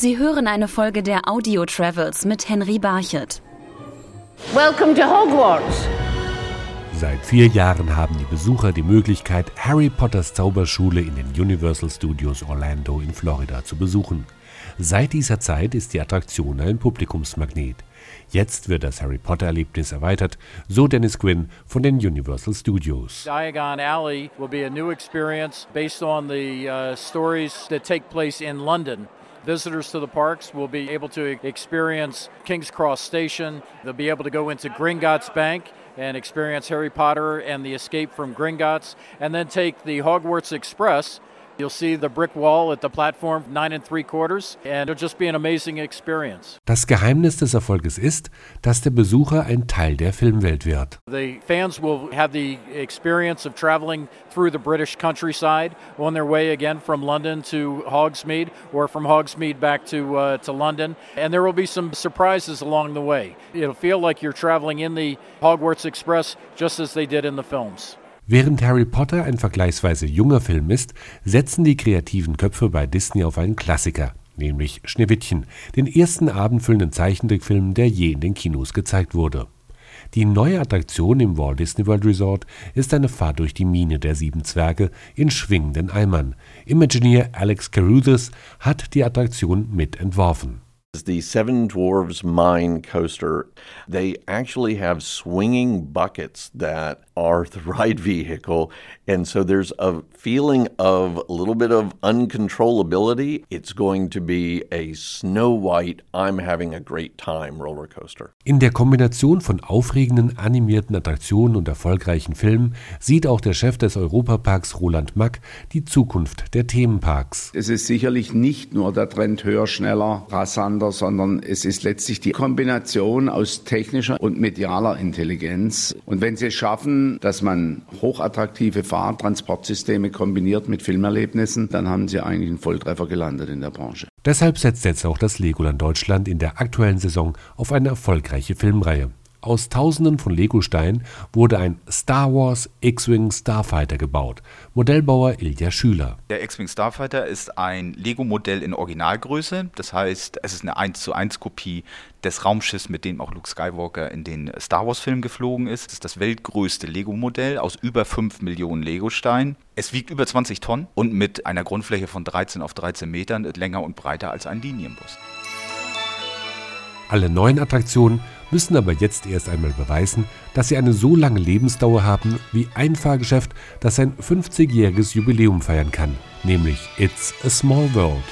Sie hören eine Folge der Audio Travels mit Henry Barchet. Welcome to Hogwarts. Seit vier Jahren haben die Besucher die Möglichkeit, Harry Potters Zauberschule in den Universal Studios Orlando in Florida zu besuchen. Seit dieser Zeit ist die Attraktion ein Publikumsmagnet. Jetzt wird das Harry Potter-Erlebnis erweitert, so Dennis Quinn von den Universal Studios. Diagon Alley will be a new experience based on the uh, stories that take place in London. Visitors to the parks will be able to experience King's Cross Station. They'll be able to go into Gringotts Bank and experience Harry Potter and the escape from Gringotts, and then take the Hogwarts Express You'll see the brick wall at the platform nine and three quarters, and it'll just be an amazing experience. Das Geheimnis des Erfolges ist, dass der Besucher ein Teil der Filmwelt wird. The fans will have the experience of traveling through the British countryside on their way again from London to Hogsmeade or from Hogsmeade back to uh, to London, and there will be some surprises along the way. It'll feel like you're traveling in the Hogwarts Express just as they did in the films. Während Harry Potter ein vergleichsweise junger Film ist, setzen die kreativen Köpfe bei Disney auf einen Klassiker, nämlich Schneewittchen, den ersten abendfüllenden Zeichentrickfilm, der je in den Kinos gezeigt wurde. Die neue Attraktion im Walt Disney World Resort ist eine Fahrt durch die Mine der sieben Zwerge in schwingenden Eimern. Imagineer Alex Caruthers hat die Attraktion mitentworfen. The Seven Dwarves Mine Coaster, they actually have swinging buckets that are the ride vehicle. And so there's a feeling of a little bit of uncontrollability. It's going to be a Snow White, I'm having a great time roller coaster. In der Kombination von aufregenden animierten Attraktionen und erfolgreichen Filmen sieht auch der Chef des Europaparks Roland Mack die Zukunft der Themenparks. Es ist sicherlich nicht nur der Trend höher, schneller, rasanter, sondern es ist letztlich die Kombination aus technischer und medialer Intelligenz. Und wenn Sie es schaffen, dass man hochattraktive Fahrtransportsysteme kombiniert mit Filmerlebnissen, dann haben Sie eigentlich einen Volltreffer gelandet in der Branche. Deshalb setzt jetzt auch das Legoland Deutschland in der aktuellen Saison auf eine erfolgreiche Filmreihe. Aus tausenden von Legosteinen wurde ein Star Wars X-Wing Starfighter gebaut. Modellbauer Ilja Schüler. Der X-Wing Starfighter ist ein Lego-Modell in Originalgröße. Das heißt, es ist eine 1 zu 1 Kopie des Raumschiffs, mit dem auch Luke Skywalker in den Star Wars-Filmen geflogen ist. Es ist das weltgrößte Lego-Modell aus über 5 Millionen Lego-Steinen. Es wiegt über 20 Tonnen und mit einer Grundfläche von 13 auf 13 Metern länger und breiter als ein Linienbus. Alle neuen Attraktionen müssen aber jetzt erst einmal beweisen, dass sie eine so lange Lebensdauer haben wie ein Fahrgeschäft, das sein 50-jähriges Jubiläum feiern kann, nämlich It's a Small World.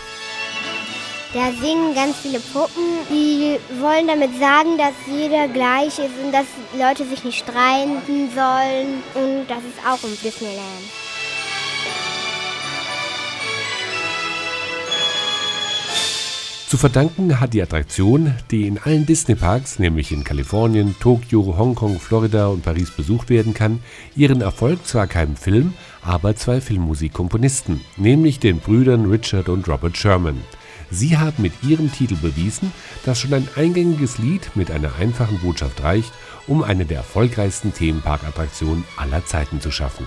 Da singen ganz viele Puppen, die wollen damit sagen, dass jeder gleich ist und dass Leute sich nicht streiten sollen. Und das ist auch im Disneyland. Zu verdanken hat die Attraktion, die in allen Disney-Parks, nämlich in Kalifornien, Tokio, Hongkong, Florida und Paris besucht werden kann, ihren Erfolg zwar keinem Film, aber zwei Filmmusikkomponisten, nämlich den Brüdern Richard und Robert Sherman. Sie haben mit ihrem Titel bewiesen, dass schon ein eingängiges Lied mit einer einfachen Botschaft reicht, um eine der erfolgreichsten Themenparkattraktionen aller Zeiten zu schaffen.